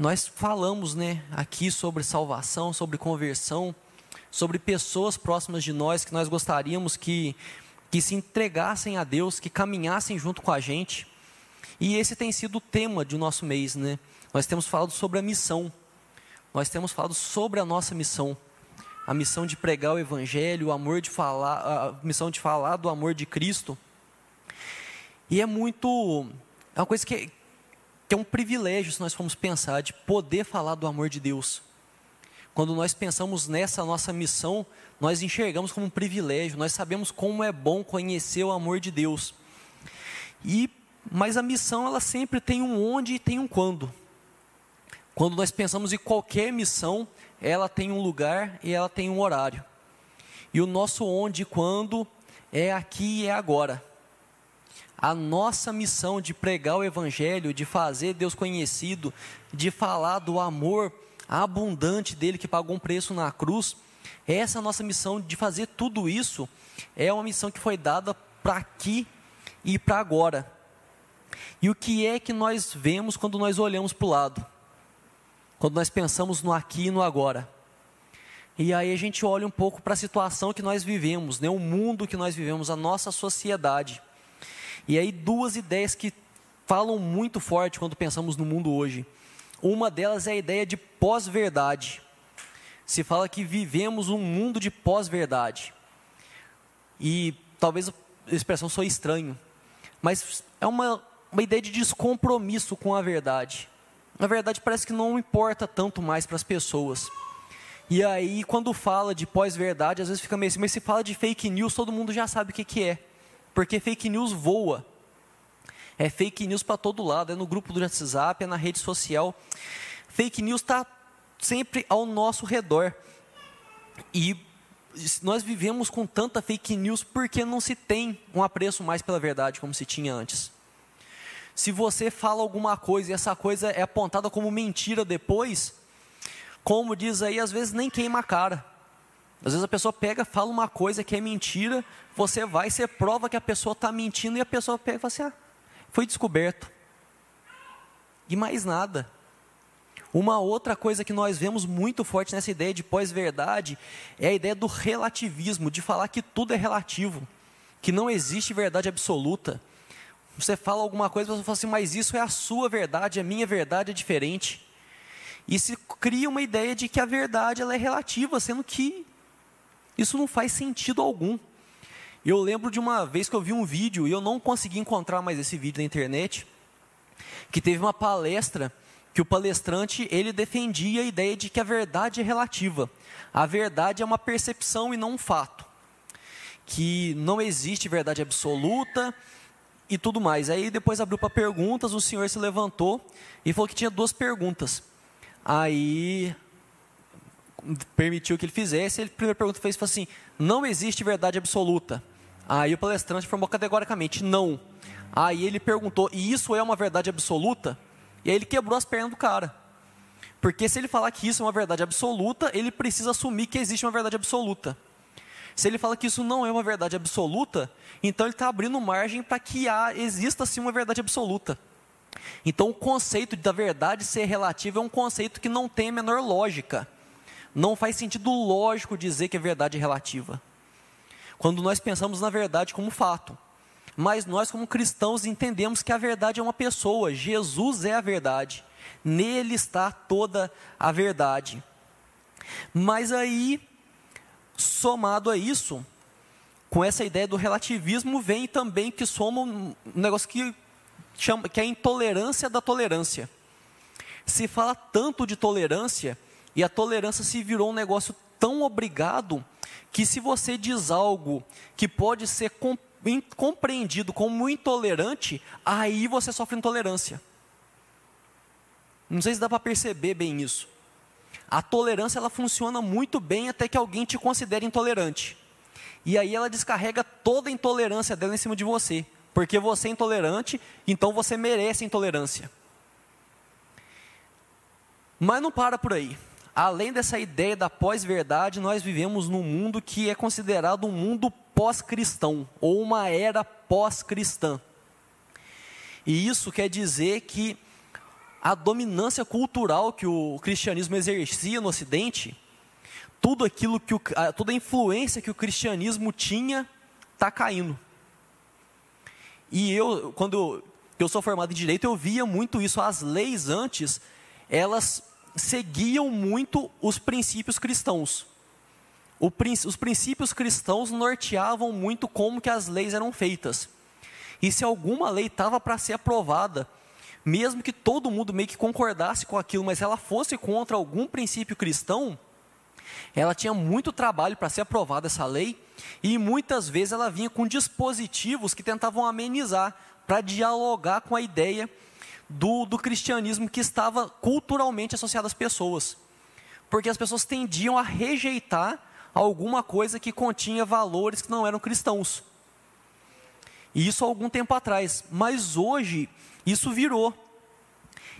nós falamos, né, aqui sobre salvação, sobre conversão, sobre pessoas próximas de nós que nós gostaríamos que que se entregassem a Deus, que caminhassem junto com a gente. E esse tem sido o tema do nosso mês, né? Nós temos falado sobre a missão. Nós temos falado sobre a nossa missão. A missão de pregar o evangelho, o amor de falar, a missão de falar do amor de Cristo. E é muito é uma coisa que, que é um privilégio se nós formos pensar de poder falar do amor de Deus. Quando nós pensamos nessa nossa missão, nós enxergamos como um privilégio, nós sabemos como é bom conhecer o amor de Deus. E mas a missão ela sempre tem um onde e tem um quando. Quando nós pensamos em qualquer missão, ela tem um lugar e ela tem um horário. E o nosso onde e quando é aqui e é agora. A nossa missão de pregar o evangelho, de fazer Deus conhecido, de falar do amor abundante dele que pagou um preço na cruz, essa nossa missão de fazer tudo isso é uma missão que foi dada para aqui e para agora. E o que é que nós vemos quando nós olhamos para o lado? Quando nós pensamos no aqui e no agora. E aí a gente olha um pouco para a situação que nós vivemos, né? o mundo que nós vivemos, a nossa sociedade. E aí duas ideias que falam muito forte quando pensamos no mundo hoje. Uma delas é a ideia de pós-verdade. Se fala que vivemos um mundo de pós-verdade. E talvez a expressão soe estranho, mas é uma, uma ideia de descompromisso com a verdade. Na verdade, parece que não importa tanto mais para as pessoas. E aí, quando fala de pós-verdade, às vezes fica meio assim, mas se fala de fake news, todo mundo já sabe o que, que é. Porque fake news voa. É fake news para todo lado, é no grupo do WhatsApp, é na rede social. Fake news está sempre ao nosso redor. E nós vivemos com tanta fake news porque não se tem um apreço mais pela verdade como se tinha antes. Se você fala alguma coisa e essa coisa é apontada como mentira depois, como diz aí, às vezes nem queima a cara. Às vezes a pessoa pega, fala uma coisa que é mentira, você vai, você prova que a pessoa está mentindo e a pessoa pega e fala assim: ah, foi descoberto. E mais nada. Uma outra coisa que nós vemos muito forte nessa ideia de pós-verdade é a ideia do relativismo, de falar que tudo é relativo, que não existe verdade absoluta. Você fala alguma coisa, você fala assim, mas isso é a sua verdade, a minha verdade é diferente. E se cria uma ideia de que a verdade ela é relativa, sendo que isso não faz sentido algum. Eu lembro de uma vez que eu vi um vídeo e eu não consegui encontrar mais esse vídeo na internet, que teve uma palestra que o palestrante ele defendia a ideia de que a verdade é relativa. A verdade é uma percepção e não um fato. Que não existe verdade absoluta e tudo mais. Aí depois abriu para perguntas, o senhor se levantou e falou que tinha duas perguntas. Aí permitiu que ele fizesse, ele, a primeira pergunta fez foi assim: não existe verdade absoluta. Aí o palestrante informou categoricamente: não. Aí ele perguntou: e isso é uma verdade absoluta? E aí ele quebrou as pernas do cara. Porque se ele falar que isso é uma verdade absoluta, ele precisa assumir que existe uma verdade absoluta. Se ele fala que isso não é uma verdade absoluta, então ele está abrindo margem para que há, exista sim uma verdade absoluta. Então o conceito da verdade ser relativa é um conceito que não tem a menor lógica. Não faz sentido lógico dizer que a verdade é relativa. Quando nós pensamos na verdade como fato. Mas nós, como cristãos, entendemos que a verdade é uma pessoa, Jesus é a verdade, nele está toda a verdade. Mas aí, somado a isso, com essa ideia do relativismo, vem também que soma um negócio que, chama, que é a intolerância da tolerância. Se fala tanto de tolerância, e a tolerância se virou um negócio tão obrigado que se você diz algo que pode ser compreendido como intolerante, aí você sofre intolerância. Não sei se dá para perceber bem isso. A tolerância ela funciona muito bem até que alguém te considere intolerante. E aí ela descarrega toda a intolerância dela em cima de você, porque você é intolerante, então você merece intolerância. Mas não para por aí além dessa ideia da pós-verdade, nós vivemos num mundo que é considerado um mundo pós-cristão, ou uma era pós-cristã. E isso quer dizer que a dominância cultural que o cristianismo exercia no Ocidente, tudo aquilo que o, toda a influência que o cristianismo tinha está caindo. E eu, quando eu sou formado em direito, eu via muito isso. As leis antes, elas seguiam muito os princípios cristãos. Os princípios cristãos norteavam muito como que as leis eram feitas. E se alguma lei estava para ser aprovada, mesmo que todo mundo meio que concordasse com aquilo, mas ela fosse contra algum princípio cristão, ela tinha muito trabalho para ser aprovada essa lei, e muitas vezes ela vinha com dispositivos que tentavam amenizar, para dialogar com a ideia do, do cristianismo que estava culturalmente associado às pessoas. Porque as pessoas tendiam a rejeitar alguma coisa que continha valores que não eram cristãos. E isso há algum tempo atrás. Mas hoje, isso virou.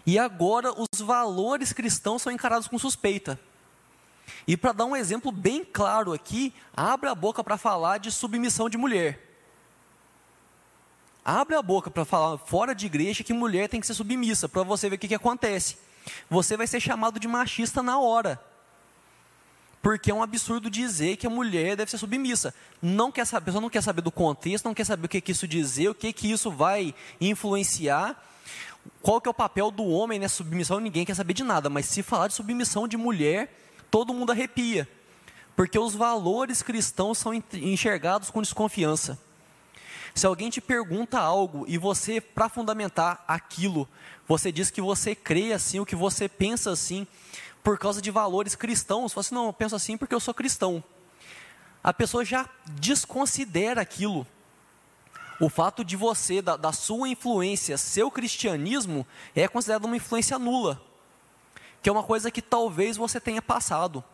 E agora os valores cristãos são encarados com suspeita. E para dar um exemplo bem claro aqui, abra a boca para falar de submissão de mulher. Abre a boca para falar fora de igreja que mulher tem que ser submissa, para você ver o que, que acontece. Você vai ser chamado de machista na hora. Porque é um absurdo dizer que a mulher deve ser submissa. Não quer saber, a pessoa não quer saber do contexto, não quer saber o que, que isso dizer, o que, que isso vai influenciar. Qual que é o papel do homem nessa submissão? Ninguém quer saber de nada. Mas se falar de submissão de mulher, todo mundo arrepia. Porque os valores cristãos são enxergados com desconfiança. Se alguém te pergunta algo e você, para fundamentar aquilo, você diz que você crê assim, o que você pensa assim, por causa de valores cristãos, você assim, não, eu penso assim porque eu sou cristão. A pessoa já desconsidera aquilo. O fato de você, da, da sua influência, seu cristianismo, é considerado uma influência nula. Que é uma coisa que talvez você tenha passado.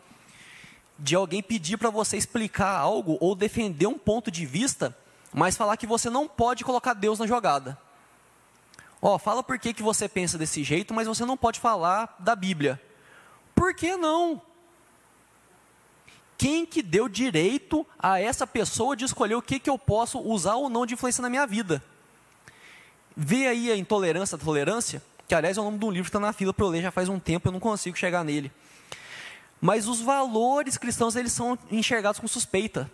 De alguém pedir para você explicar algo ou defender um ponto de vista mas falar que você não pode colocar Deus na jogada. Ó, fala por que, que você pensa desse jeito, mas você não pode falar da Bíblia. Por que não? Quem que deu direito a essa pessoa de escolher o que, que eu posso usar ou não de influência na minha vida? Vê aí a intolerância, a tolerância, que aliás é o nome de um livro que está na fila para eu ler já faz um tempo, eu não consigo chegar nele. Mas os valores cristãos, eles são enxergados com suspeita.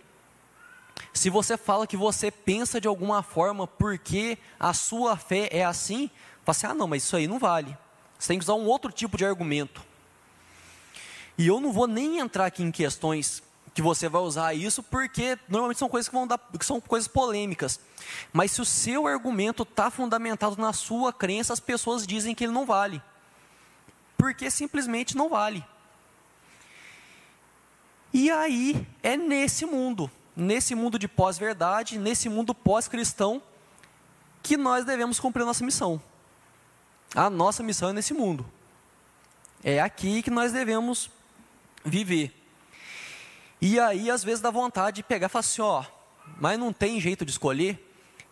Se você fala que você pensa de alguma forma porque a sua fé é assim, fala assim: ah, não, mas isso aí não vale. Você tem que usar um outro tipo de argumento. E eu não vou nem entrar aqui em questões que você vai usar isso, porque normalmente são coisas que vão dar, que são coisas polêmicas. Mas se o seu argumento está fundamentado na sua crença, as pessoas dizem que ele não vale. Porque simplesmente não vale. E aí é nesse mundo nesse mundo de pós-verdade, nesse mundo pós-cristão, que nós devemos cumprir a nossa missão. A nossa missão é nesse mundo. É aqui que nós devemos viver. E aí, às vezes, dá vontade de pegar e falar assim: ó, mas não tem jeito de escolher.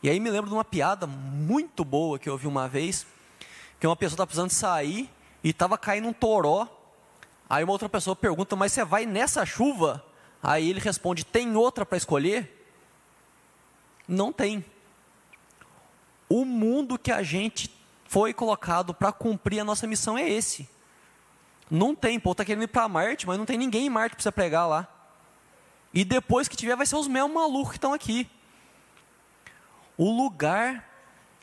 E aí me lembro de uma piada muito boa que eu ouvi uma vez, que uma pessoa estava precisando sair e estava caindo um toró. Aí uma outra pessoa pergunta, mas você vai nessa chuva? Aí ele responde: tem outra para escolher? Não tem. O mundo que a gente foi colocado para cumprir a nossa missão é esse. Não tem, pô, tá querendo ir para Marte, mas não tem ninguém em Marte para você pregar lá. E depois que tiver, vai ser os mel malucos que estão aqui. O lugar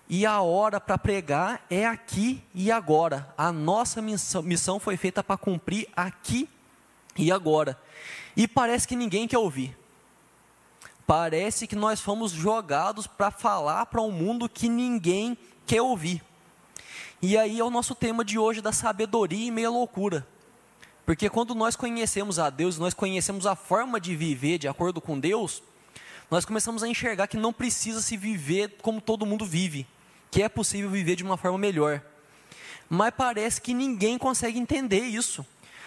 e a hora para pregar é aqui e agora. A nossa missão, missão foi feita para cumprir aqui e agora. E parece que ninguém quer ouvir. Parece que nós fomos jogados para falar para um mundo que ninguém quer ouvir. E aí é o nosso tema de hoje da sabedoria e meia loucura. Porque quando nós conhecemos a Deus, nós conhecemos a forma de viver de acordo com Deus, nós começamos a enxergar que não precisa se viver como todo mundo vive, que é possível viver de uma forma melhor. Mas parece que ninguém consegue entender isso.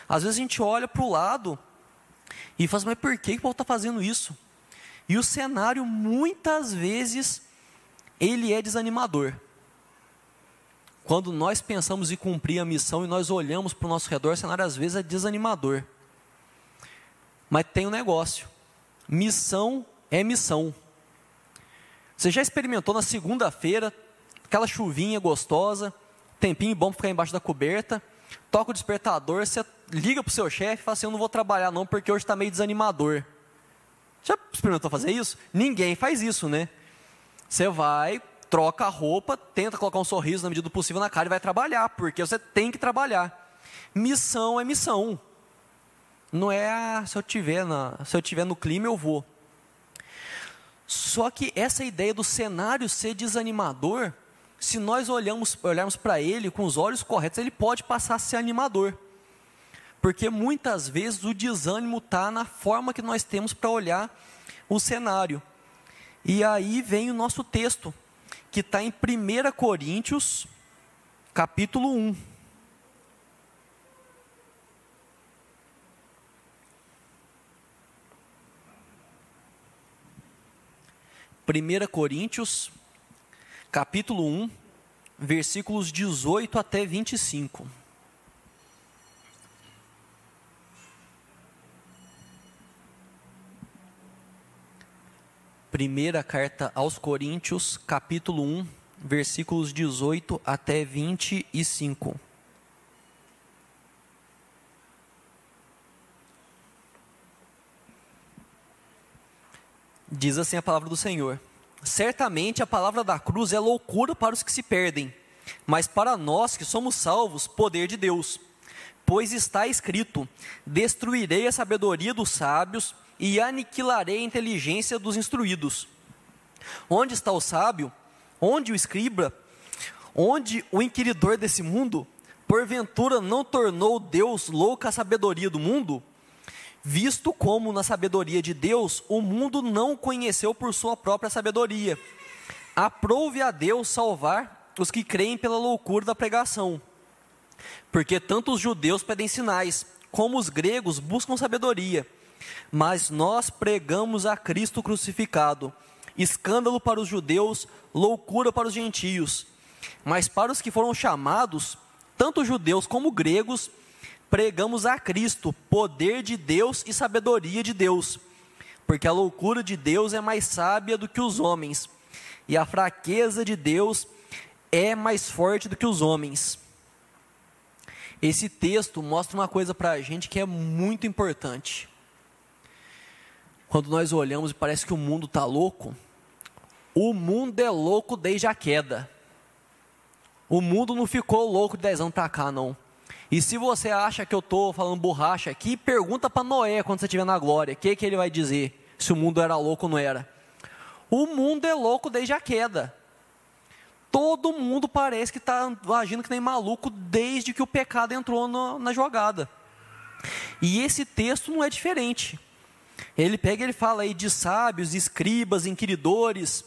Às vezes a gente olha para o lado e fala, assim, mas por que o povo está fazendo isso? E o cenário, muitas vezes, ele é desanimador. Quando nós pensamos em cumprir a missão e nós olhamos para o nosso redor, o cenário às vezes é desanimador. Mas tem um negócio: missão é missão. Você já experimentou na segunda-feira, aquela chuvinha gostosa, tempinho bom para ficar embaixo da coberta, toca o despertador, você liga para o seu chefe e fala assim: Eu não vou trabalhar não, porque hoje está meio desanimador. Já experimentou fazer isso? Ninguém faz isso, né? Você vai, troca a roupa, tenta colocar um sorriso na medida do possível na cara e vai trabalhar, porque você tem que trabalhar. Missão é missão. Não é ah, se eu tiver na, se eu tiver no clima eu vou. Só que essa ideia do cenário ser desanimador, se nós olhamos, olharmos para ele com os olhos corretos, ele pode passar a ser animador. Porque muitas vezes o desânimo está na forma que nós temos para olhar o cenário. E aí vem o nosso texto, que está em 1 Coríntios, capítulo 1. 1 Coríntios, capítulo 1, versículos 18 até 25. Primeira carta aos Coríntios, capítulo 1, versículos 18 até 25. Diz assim a palavra do Senhor: Certamente a palavra da cruz é loucura para os que se perdem, mas para nós que somos salvos, poder de Deus. Pois está escrito: Destruirei a sabedoria dos sábios e aniquilarei a inteligência dos instruídos. Onde está o sábio? Onde o escriba? Onde o inquiridor desse mundo? Porventura não tornou Deus louca a sabedoria do mundo? Visto como na sabedoria de Deus o mundo não conheceu por sua própria sabedoria. Aprove a Deus salvar os que creem pela loucura da pregação. Porque tanto os judeus pedem sinais, como os gregos buscam sabedoria. Mas nós pregamos a Cristo crucificado, escândalo para os judeus, loucura para os gentios. Mas para os que foram chamados, tanto judeus como gregos, pregamos a Cristo, poder de Deus e sabedoria de Deus, porque a loucura de Deus é mais sábia do que os homens, e a fraqueza de Deus é mais forte do que os homens. Esse texto mostra uma coisa para a gente que é muito importante. Quando nós olhamos e parece que o mundo está louco, o mundo é louco desde a queda. O mundo não ficou louco de 10 anos para cá, não. E se você acha que eu estou falando borracha aqui, pergunta para Noé quando você estiver na glória, o que, que ele vai dizer, se o mundo era louco ou não era. O mundo é louco desde a queda. Todo mundo parece que está agindo que nem maluco desde que o pecado entrou no, na jogada. E esse texto não é diferente. Ele pega e ele fala aí de sábios, escribas, inquiridores.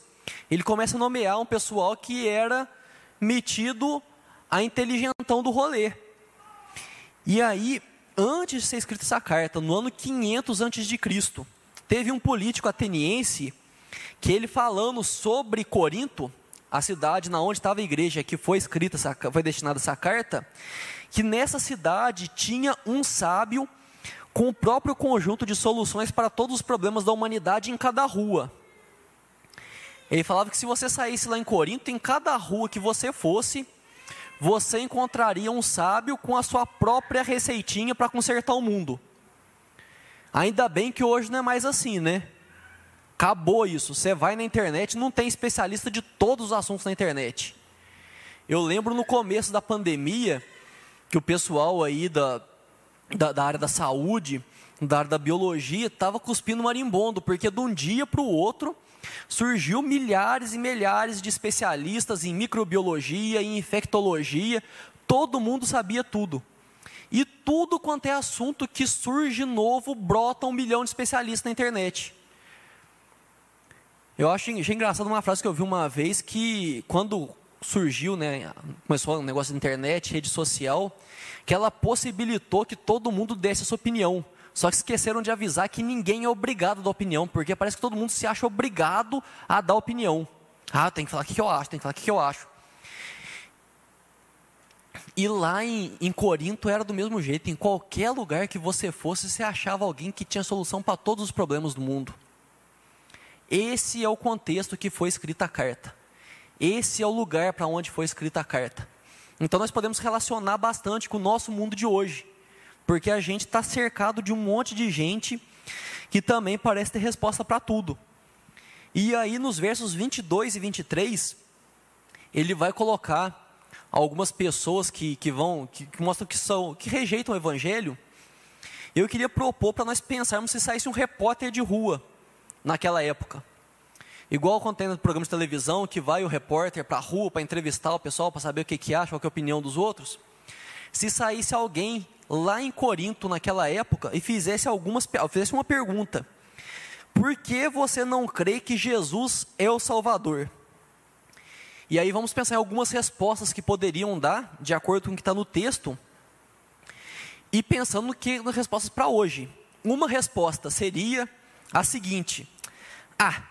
Ele começa a nomear um pessoal que era metido a inteligentão do rolê. E aí, antes de ser escrita essa carta, no ano 500 antes de Cristo, teve um político ateniense que ele falando sobre Corinto, a cidade na onde estava a igreja que foi escrita, foi destinada essa carta, que nessa cidade tinha um sábio com o próprio conjunto de soluções para todos os problemas da humanidade em cada rua. Ele falava que se você saísse lá em Corinto, em cada rua que você fosse, você encontraria um sábio com a sua própria receitinha para consertar o mundo. Ainda bem que hoje não é mais assim, né? Acabou isso. Você vai na internet, não tem especialista de todos os assuntos na internet. Eu lembro no começo da pandemia que o pessoal aí da, da, da área da saúde, da área da biologia, estava cuspindo marimbondo, porque de um dia para o outro Surgiu milhares e milhares de especialistas em microbiologia, em infectologia, todo mundo sabia tudo. E tudo quanto é assunto que surge novo, brota um milhão de especialistas na internet. Eu acho, engraçado uma frase que eu vi uma vez que quando surgiu, né, começou o um negócio de internet, rede social, que ela possibilitou que todo mundo desse a sua opinião. Só que esqueceram de avisar que ninguém é obrigado a dar opinião, porque parece que todo mundo se acha obrigado a dar opinião. Ah, tem que falar o que eu acho, tem que falar o que eu acho. E lá em, em Corinto era do mesmo jeito. Em qualquer lugar que você fosse, você achava alguém que tinha solução para todos os problemas do mundo. Esse é o contexto que foi escrita a carta. Esse é o lugar para onde foi escrita a carta. Então nós podemos relacionar bastante com o nosso mundo de hoje, porque a gente está cercado de um monte de gente que também parece ter resposta para tudo. E aí nos versos 22 e 23, ele vai colocar algumas pessoas que, que vão, que, que mostram que são, que rejeitam o evangelho. Eu queria propor para nós pensarmos se saísse um repórter de rua naquela época. Igual quando tem no programa de televisão que vai o repórter para a rua para entrevistar o pessoal, para saber o que, que acha, qual que é a opinião dos outros. Se saísse alguém lá em Corinto naquela época e fizesse algumas fizesse uma pergunta: Por que você não crê que Jesus é o Salvador? E aí vamos pensar em algumas respostas que poderiam dar, de acordo com o que está no texto, e pensando que nas respostas para hoje. Uma resposta seria a seguinte: Ah,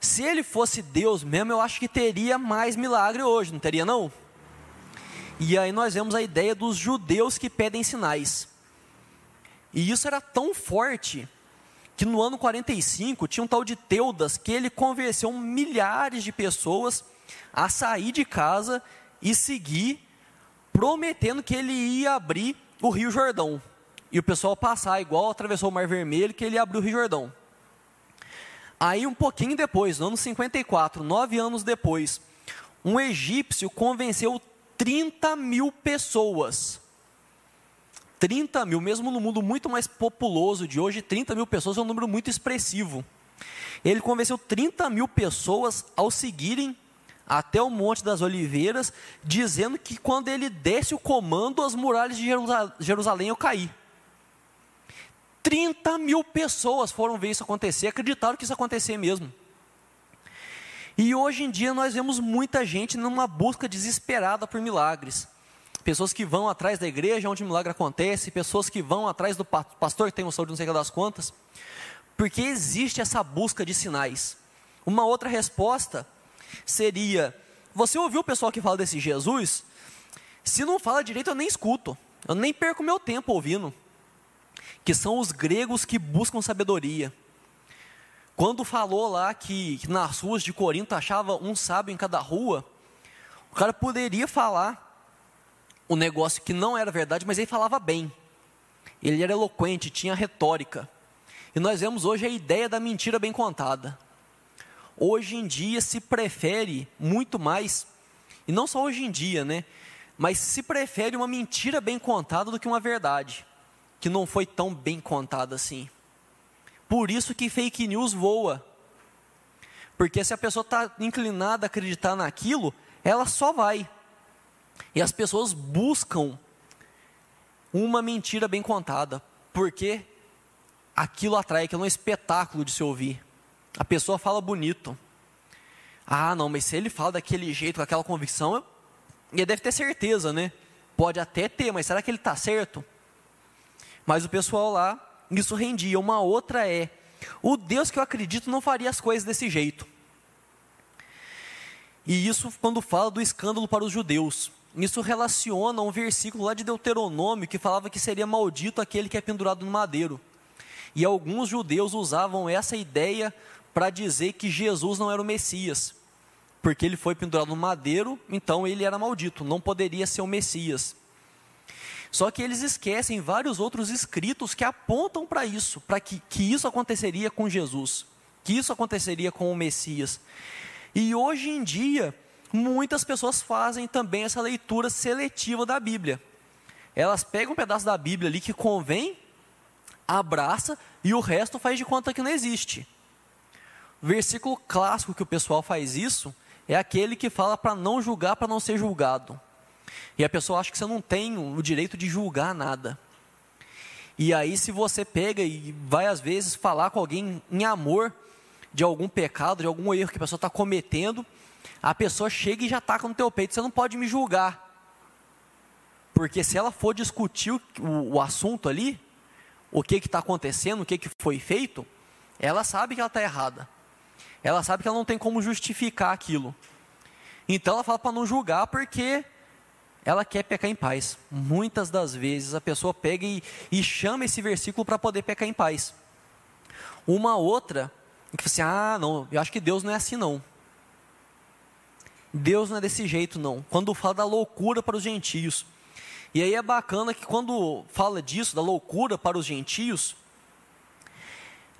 se ele fosse Deus mesmo, eu acho que teria mais milagre hoje, não teria não? E aí nós vemos a ideia dos judeus que pedem sinais. E isso era tão forte que no ano 45 tinha um tal de Teudas que ele convenceu milhares de pessoas a sair de casa e seguir, prometendo que ele ia abrir o Rio Jordão. E o pessoal passar igual atravessou o Mar Vermelho, que ele abriu o Rio Jordão. Aí, um pouquinho depois, no ano 54, nove anos depois, um egípcio convenceu 30 mil pessoas. 30 mil, mesmo no mundo muito mais populoso de hoje, 30 mil pessoas é um número muito expressivo. Ele convenceu 30 mil pessoas ao seguirem até o Monte das Oliveiras, dizendo que quando ele desse o comando, as muralhas de Jerusalém iam cair. 30 mil pessoas foram ver isso acontecer, acreditaram que isso acontecer mesmo. E hoje em dia nós vemos muita gente numa busca desesperada por milagres. Pessoas que vão atrás da igreja onde o milagre acontece, pessoas que vão atrás do pastor que tem noção de não sei das contas, porque existe essa busca de sinais. Uma outra resposta seria: você ouviu o pessoal que fala desse Jesus? Se não fala direito, eu nem escuto, eu nem perco meu tempo ouvindo que são os gregos que buscam sabedoria. Quando falou lá que, que nas ruas de Corinto achava um sábio em cada rua, o cara poderia falar o um negócio que não era verdade, mas ele falava bem. Ele era eloquente, tinha retórica. E nós vemos hoje a ideia da mentira bem contada. Hoje em dia se prefere muito mais, e não só hoje em dia, né? Mas se prefere uma mentira bem contada do que uma verdade que não foi tão bem contada assim. Por isso que fake news voa. Porque se a pessoa está inclinada a acreditar naquilo, ela só vai. E as pessoas buscam uma mentira bem contada. Porque aquilo atrai, aquilo é um espetáculo de se ouvir. A pessoa fala bonito. Ah, não, mas se ele fala daquele jeito, com aquela convicção, ele deve ter certeza, né? Pode até ter, mas será que ele está certo? Mas o pessoal lá, isso rendia. Uma outra é: o Deus que eu acredito não faria as coisas desse jeito. E isso quando fala do escândalo para os judeus. Isso relaciona um versículo lá de Deuteronômio que falava que seria maldito aquele que é pendurado no madeiro. E alguns judeus usavam essa ideia para dizer que Jesus não era o Messias. Porque ele foi pendurado no madeiro, então ele era maldito, não poderia ser o Messias. Só que eles esquecem vários outros escritos que apontam para isso, para que, que isso aconteceria com Jesus, que isso aconteceria com o Messias. E hoje em dia, muitas pessoas fazem também essa leitura seletiva da Bíblia. Elas pegam um pedaço da Bíblia ali que convém, abraça e o resto faz de conta que não existe. O versículo clássico que o pessoal faz isso é aquele que fala para não julgar, para não ser julgado. E a pessoa acha que você não tem o direito de julgar nada. E aí, se você pega e vai, às vezes, falar com alguém em amor de algum pecado, de algum erro que a pessoa está cometendo, a pessoa chega e já ataca no teu peito. Você não pode me julgar. Porque se ela for discutir o, o, assunto ali, o que está acontecendo, o que, que foi feito, ela sabe que ela está errada. Ela sabe que ela não tem como justificar aquilo. Então ela fala para não julgar porque ela quer pecar em paz. Muitas das vezes a pessoa pega e, e chama esse versículo para poder pecar em paz. Uma outra, que você, assim, ah, não, eu acho que Deus não é assim não. Deus não é desse jeito, não. Quando fala da loucura para os gentios. E aí é bacana que quando fala disso, da loucura para os gentios,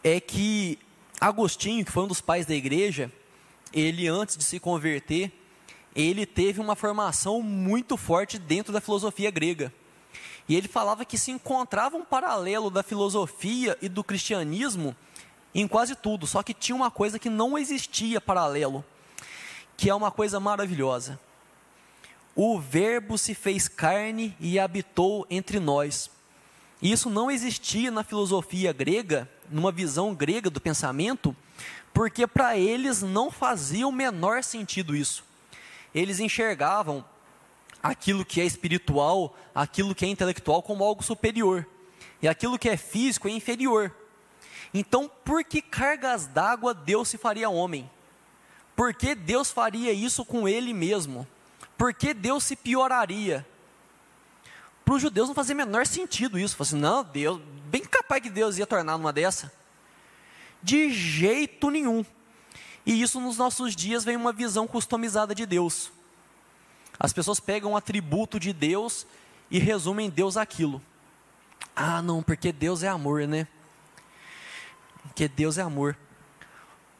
é que Agostinho, que foi um dos pais da igreja, ele antes de se converter, ele teve uma formação muito forte dentro da filosofia grega. E ele falava que se encontrava um paralelo da filosofia e do cristianismo em quase tudo, só que tinha uma coisa que não existia paralelo, que é uma coisa maravilhosa. O Verbo se fez carne e habitou entre nós. Isso não existia na filosofia grega, numa visão grega do pensamento, porque para eles não fazia o menor sentido isso. Eles enxergavam aquilo que é espiritual, aquilo que é intelectual como algo superior, e aquilo que é físico é inferior. Então, por que cargas d'água Deus se faria homem? Por que Deus faria isso com ele mesmo? Por que Deus se pioraria? Para os judeus não fazia menor sentido isso. Falaram assim, não, Deus, bem capaz que Deus ia tornar numa dessa. De jeito nenhum. E isso nos nossos dias vem uma visão customizada de Deus. As pessoas pegam um atributo de Deus e resumem Deus aquilo. Ah, não, porque Deus é amor, né? Porque Deus é amor.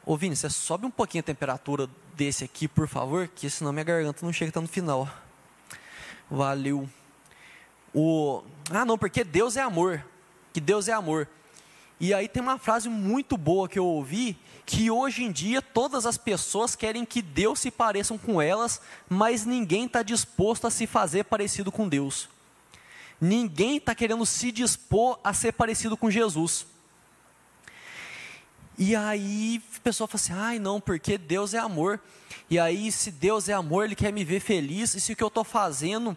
Ô Vini, você sobe um pouquinho a temperatura desse aqui, por favor, que senão minha garganta não chega até no final. Valeu. O, ah, não, porque Deus é amor. Que Deus é amor. E aí tem uma frase muito boa que eu ouvi, que hoje em dia todas as pessoas querem que Deus se pareçam com elas, mas ninguém está disposto a se fazer parecido com Deus. Ninguém está querendo se dispor a ser parecido com Jesus. E aí a pessoa fala assim: ai não, porque Deus é amor. E aí, se Deus é amor, Ele quer me ver feliz, e se o que eu estou fazendo,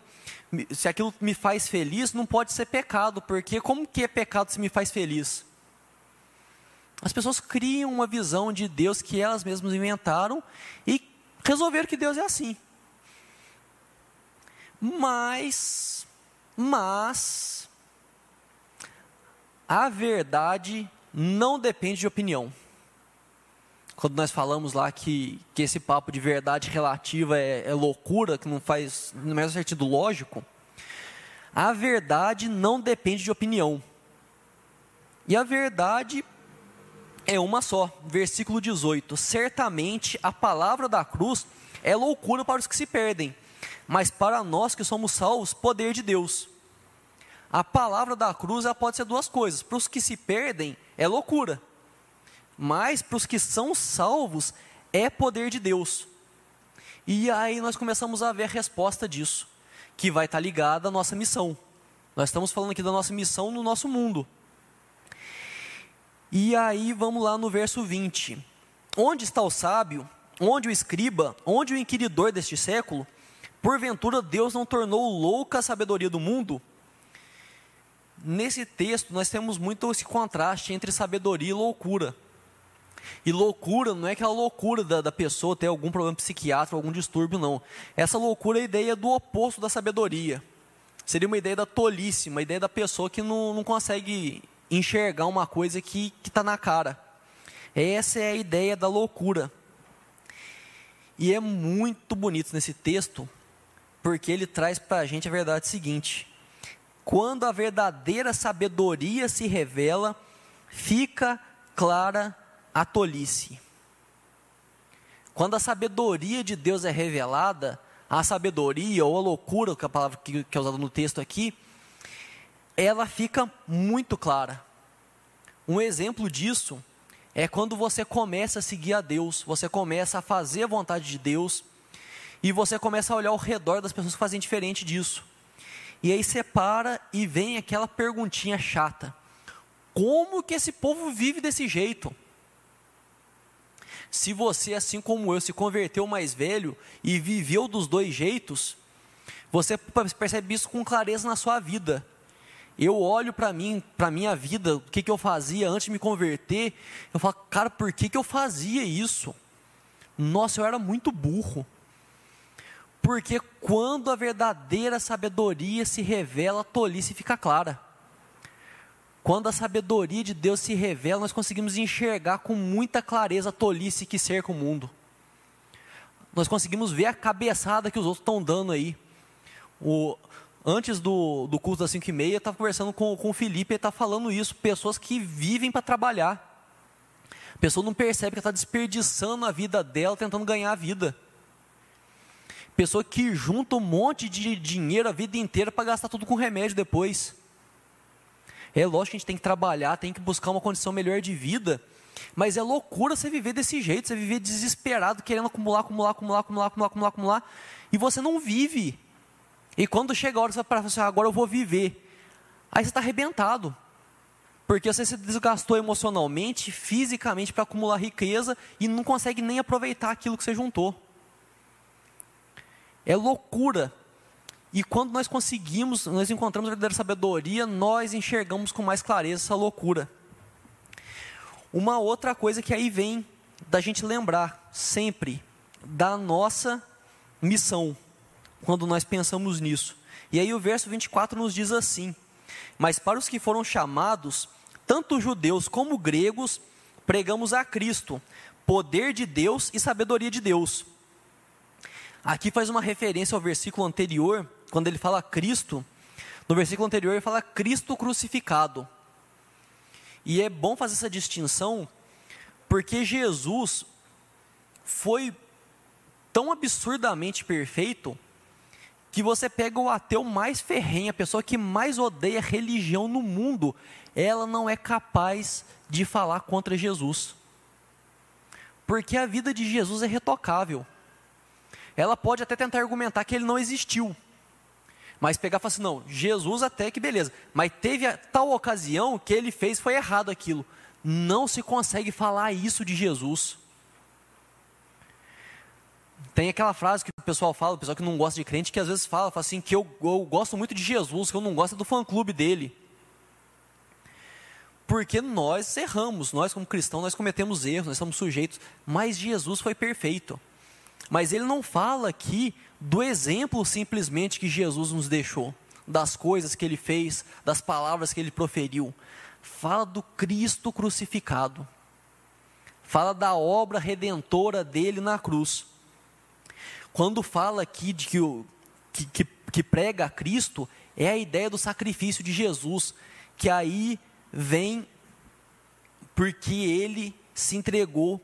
se aquilo me faz feliz, não pode ser pecado, porque como que é pecado se me faz feliz? As pessoas criam uma visão de Deus que elas mesmas inventaram e resolveram que Deus é assim. Mas, mas, a verdade não depende de opinião. Quando nós falamos lá que, que esse papo de verdade relativa é, é loucura, que não faz no mesmo sentido lógico, a verdade não depende de opinião. E a verdade é uma só. Versículo 18: Certamente a palavra da cruz é loucura para os que se perdem, mas para nós que somos salvos, poder de Deus. A palavra da cruz ela pode ser duas coisas: para os que se perdem, é loucura, mas para os que são salvos, é poder de Deus. E aí nós começamos a ver a resposta disso, que vai estar ligada à nossa missão. Nós estamos falando aqui da nossa missão no nosso mundo. E aí vamos lá no verso 20. Onde está o sábio? Onde o escriba? Onde o inquiridor deste século? Porventura Deus não tornou louca a sabedoria do mundo? Nesse texto nós temos muito esse contraste entre sabedoria e loucura. E loucura não é aquela loucura da, da pessoa ter algum problema psiquiátrico, algum distúrbio, não. Essa loucura é a ideia do oposto da sabedoria. Seria uma ideia da tolice, uma ideia da pessoa que não, não consegue enxergar uma coisa que está na cara. Essa é a ideia da loucura. E é muito bonito nesse texto, porque ele traz para a gente a verdade seguinte: quando a verdadeira sabedoria se revela, fica clara a tolice. Quando a sabedoria de Deus é revelada, a sabedoria ou a loucura, que é a palavra que é usada no texto aqui, ela fica muito clara. Um exemplo disso é quando você começa a seguir a Deus, você começa a fazer a vontade de Deus, e você começa a olhar ao redor das pessoas que fazem diferente disso. E aí você para e vem aquela perguntinha chata: como que esse povo vive desse jeito? Se você, assim como eu, se converteu mais velho e viveu dos dois jeitos, você percebe isso com clareza na sua vida eu olho para mim, para minha vida, o que, que eu fazia antes de me converter, eu falo, cara, por que, que eu fazia isso? Nossa, eu era muito burro. Porque quando a verdadeira sabedoria se revela, a tolice fica clara. Quando a sabedoria de Deus se revela, nós conseguimos enxergar com muita clareza a tolice que cerca o mundo. nós conseguimos ver a cabeçada que os outros estão dando aí. O, antes do, do culto das 5 e meia, eu estava conversando com, com o Felipe, ele está falando isso, pessoas que vivem para trabalhar. A pessoa não percebe que está desperdiçando a vida dela tentando ganhar a vida. Pessoa que junta um monte de dinheiro a vida inteira para gastar tudo com remédio depois. É lógico que a gente tem que trabalhar, tem que buscar uma condição melhor de vida, mas é loucura você viver desse jeito, você viver desesperado, querendo acumular, acumular, acumular, acumular, acumular, acumular, acumular, e você não vive. E quando chega a hora você vai parar assim, agora eu vou viver. Aí você está arrebentado. Porque você se desgastou emocionalmente, fisicamente para acumular riqueza e não consegue nem aproveitar aquilo que você juntou. É loucura. E quando nós conseguimos, nós encontramos a verdadeira sabedoria, nós enxergamos com mais clareza essa loucura. Uma outra coisa que aí vem da gente lembrar sempre da nossa missão, quando nós pensamos nisso. E aí o verso 24 nos diz assim: Mas para os que foram chamados, tanto judeus como gregos, pregamos a Cristo, poder de Deus e sabedoria de Deus. Aqui faz uma referência ao versículo anterior, quando ele fala Cristo. No versículo anterior ele fala Cristo crucificado. E é bom fazer essa distinção, porque Jesus foi tão absurdamente perfeito que você pega o ateu mais ferrenho, a pessoa que mais odeia religião no mundo, ela não é capaz de falar contra Jesus. Porque a vida de Jesus é retocável. Ela pode até tentar argumentar que ele não existiu. Mas pegar e falar assim, não, Jesus até que beleza. Mas teve a tal ocasião que ele fez foi errado aquilo. Não se consegue falar isso de Jesus. Tem aquela frase que pessoal fala, o pessoal que não gosta de crente, que às vezes fala, fala assim, que eu, eu gosto muito de Jesus, que eu não gosto do fã-clube dele. Porque nós erramos, nós como cristãos, nós cometemos erros, nós somos sujeitos, mas Jesus foi perfeito. Mas ele não fala aqui do exemplo simplesmente que Jesus nos deixou, das coisas que ele fez, das palavras que ele proferiu. Fala do Cristo crucificado. Fala da obra redentora dele na cruz. Quando fala aqui de que, o, que, que, que prega a Cristo, é a ideia do sacrifício de Jesus, que aí vem porque ele se entregou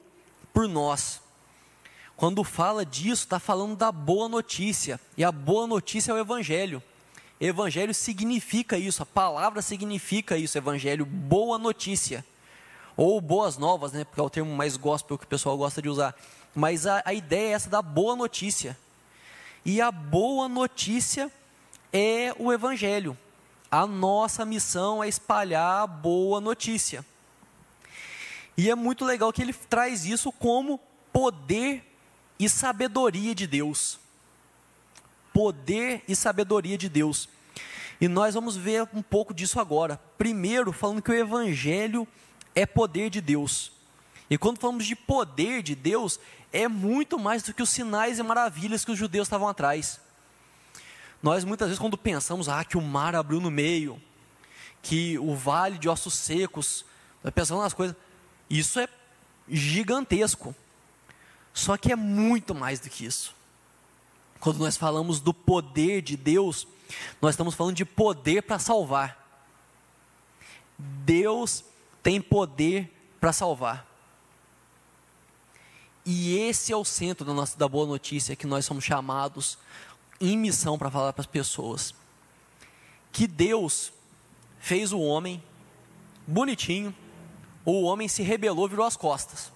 por nós. Quando fala disso, está falando da boa notícia. E a boa notícia é o Evangelho. Evangelho significa isso, a palavra significa isso, Evangelho, boa notícia. Ou boas novas, né? Porque é o termo mais gospel que o pessoal gosta de usar. Mas a, a ideia é essa da boa notícia. E a boa notícia é o Evangelho. A nossa missão é espalhar a boa notícia. E é muito legal que ele traz isso como poder e sabedoria de Deus. Poder e sabedoria de Deus. E nós vamos ver um pouco disso agora. Primeiro, falando que o Evangelho é poder de Deus. E quando falamos de poder de Deus, é muito mais do que os sinais e maravilhas que os judeus estavam atrás. Nós muitas vezes, quando pensamos ah, que o mar abriu no meio, que o vale de ossos secos, pensando nas coisas, isso é gigantesco. Só que é muito mais do que isso. Quando nós falamos do poder de Deus, nós estamos falando de poder para salvar. Deus tem poder para salvar. E esse é o centro da, nossa, da boa notícia que nós somos chamados em missão para falar para as pessoas. Que Deus fez o homem bonitinho, o homem se rebelou, virou as costas.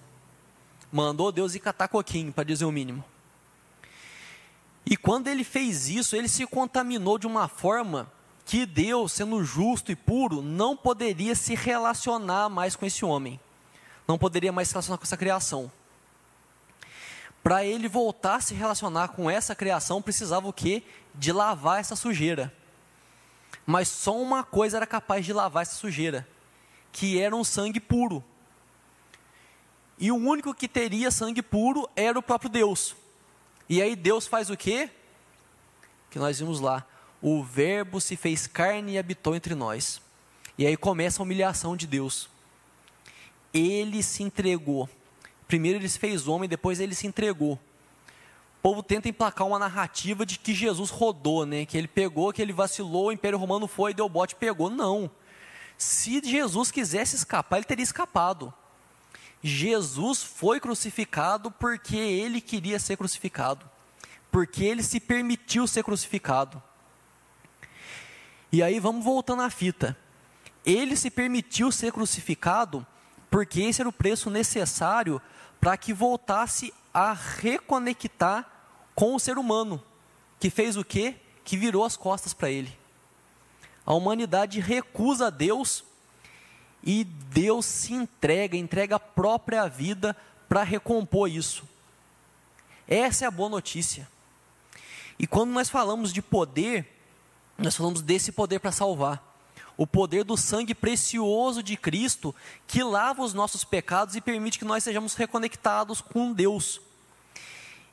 Mandou Deus ir catar coquinho, para dizer o mínimo. E quando ele fez isso, ele se contaminou de uma forma que Deus, sendo justo e puro, não poderia se relacionar mais com esse homem. Não poderia mais se relacionar com essa criação. Para ele voltar a se relacionar com essa criação, precisava o quê? De lavar essa sujeira. Mas só uma coisa era capaz de lavar essa sujeira, que era um sangue puro. E o único que teria sangue puro era o próprio Deus. E aí Deus faz o quê? Que nós vimos lá. O Verbo se fez carne e habitou entre nós. E aí começa a humilhação de Deus. Ele se entregou. Primeiro ele se fez homem, depois ele se entregou. povo tenta emplacar uma narrativa de que Jesus rodou, né? Que ele pegou, que ele vacilou, o Império Romano foi, deu bote, pegou. Não. Se Jesus quisesse escapar, ele teria escapado. Jesus foi crucificado porque ele queria ser crucificado, porque ele se permitiu ser crucificado. E aí vamos voltando à fita. Ele se permitiu ser crucificado porque esse era o preço necessário para que voltasse a reconectar com o ser humano, que fez o quê? Que virou as costas para ele. A humanidade recusa a Deus e Deus se entrega, entrega a própria vida para recompor isso. Essa é a boa notícia. E quando nós falamos de poder, nós falamos desse poder para salvar. O poder do sangue precioso de Cristo que lava os nossos pecados e permite que nós sejamos reconectados com Deus.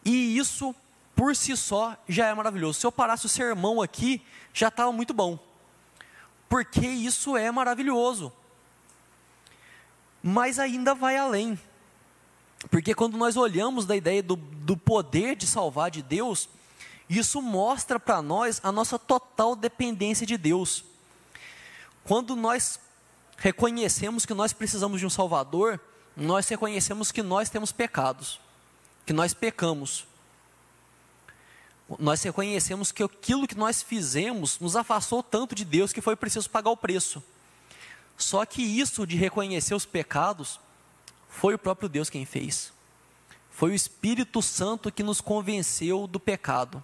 E isso por si só já é maravilhoso. Se eu parasse o sermão aqui, já estava muito bom. Porque isso é maravilhoso. Mas ainda vai além. Porque quando nós olhamos da ideia do, do poder de salvar de Deus, isso mostra para nós a nossa total dependência de Deus. Quando nós reconhecemos que nós precisamos de um Salvador, nós reconhecemos que nós temos pecados, que nós pecamos nós reconhecemos que aquilo que nós fizemos nos afastou tanto de Deus que foi preciso pagar o preço. Só que isso de reconhecer os pecados foi o próprio Deus quem fez. Foi o Espírito Santo que nos convenceu do pecado.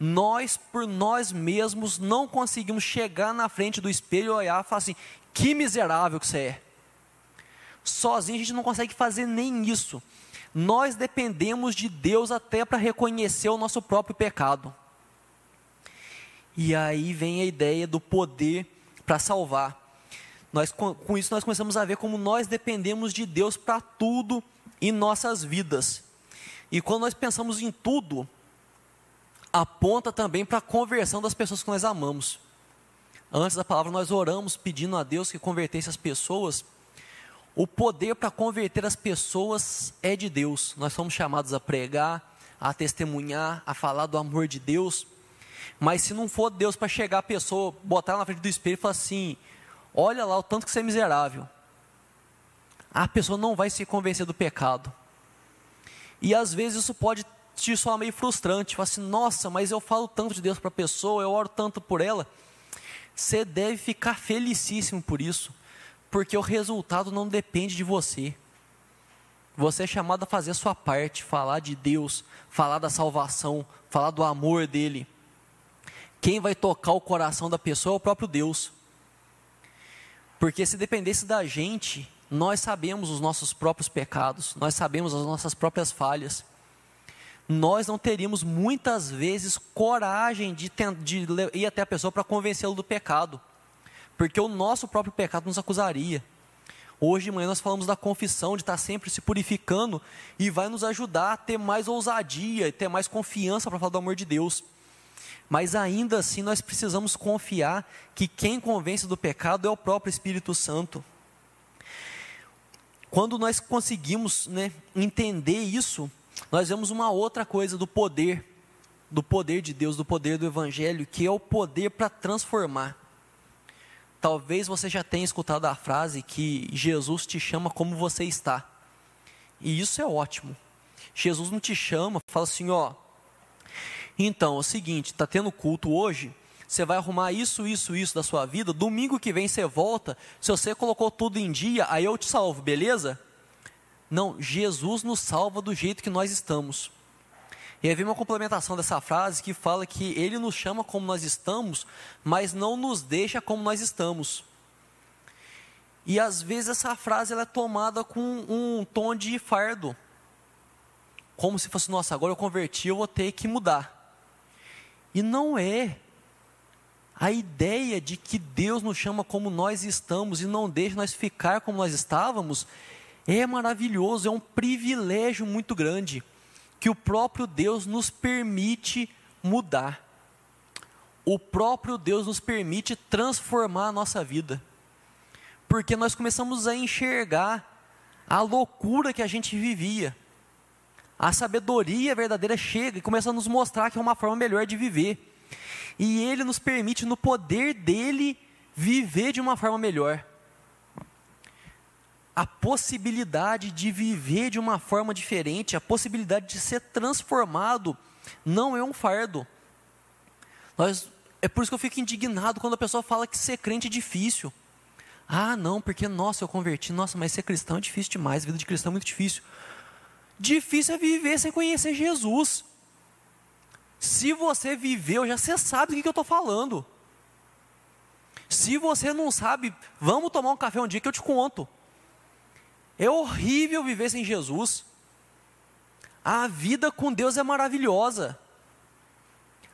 Nós, por nós mesmos, não conseguimos chegar na frente do espelho e olhar e falar assim: que miserável que você é. Sozinho a gente não consegue fazer nem isso nós dependemos de Deus até para reconhecer o nosso próprio pecado. E aí vem a ideia do poder para salvar. Nós, com isso, nós começamos a ver como nós dependemos de Deus para tudo em nossas vidas. E quando nós pensamos em tudo, aponta também para a conversão das pessoas que nós amamos. Antes da palavra, nós oramos pedindo a Deus que convertesse as pessoas o poder para converter as pessoas é de Deus. Nós somos chamados a pregar, a testemunhar, a falar do amor de Deus. Mas se não for Deus para chegar a pessoa, botar na frente do espelho e falar assim: olha lá o tanto que você é miserável. A pessoa não vai se convencer do pecado. E às vezes isso pode te soar meio frustrante. Falar assim: nossa, mas eu falo tanto de Deus para a pessoa, eu oro tanto por ela. Você deve ficar felicíssimo por isso porque o resultado não depende de você. Você é chamado a fazer a sua parte, falar de Deus, falar da salvação, falar do amor dele. Quem vai tocar o coração da pessoa é o próprio Deus. Porque se dependesse da gente, nós sabemos os nossos próprios pecados, nós sabemos as nossas próprias falhas. Nós não teríamos muitas vezes coragem de, de ir até a pessoa para convencê-lo do pecado porque o nosso próprio pecado nos acusaria. Hoje de manhã nós falamos da confissão, de estar sempre se purificando, e vai nos ajudar a ter mais ousadia e ter mais confiança para falar do amor de Deus. Mas ainda assim nós precisamos confiar que quem convence do pecado é o próprio Espírito Santo. Quando nós conseguimos né, entender isso, nós vemos uma outra coisa do poder, do poder de Deus, do poder do Evangelho, que é o poder para transformar. Talvez você já tenha escutado a frase que Jesus te chama como você está. E isso é ótimo. Jesus não te chama, fala assim, ó. Então, é o seguinte, está tendo culto hoje, você vai arrumar isso, isso, isso da sua vida, domingo que vem você volta, se você colocou tudo em dia, aí eu te salvo, beleza? Não, Jesus nos salva do jeito que nós estamos. E aí vem uma complementação dessa frase que fala que ele nos chama como nós estamos, mas não nos deixa como nós estamos. E às vezes essa frase ela é tomada com um tom de fardo. Como se fosse, nossa, agora eu converti, eu vou ter que mudar. E não é. A ideia de que Deus nos chama como nós estamos e não deixa nós ficar como nós estávamos é maravilhoso, é um privilégio muito grande que o próprio Deus nos permite mudar. O próprio Deus nos permite transformar a nossa vida. Porque nós começamos a enxergar a loucura que a gente vivia. A sabedoria verdadeira chega e começa a nos mostrar que é uma forma melhor de viver. E Ele nos permite, no poder dele, viver de uma forma melhor. A possibilidade de viver de uma forma diferente, a possibilidade de ser transformado, não é um fardo. Nós, é por isso que eu fico indignado quando a pessoa fala que ser crente é difícil. Ah, não, porque, nossa, eu converti, nossa, mas ser cristão é difícil demais, a vida de cristão é muito difícil. Difícil é viver sem conhecer Jesus. Se você viveu, já você sabe do que eu estou falando. Se você não sabe, vamos tomar um café um dia que eu te conto. É horrível viver sem Jesus. A vida com Deus é maravilhosa.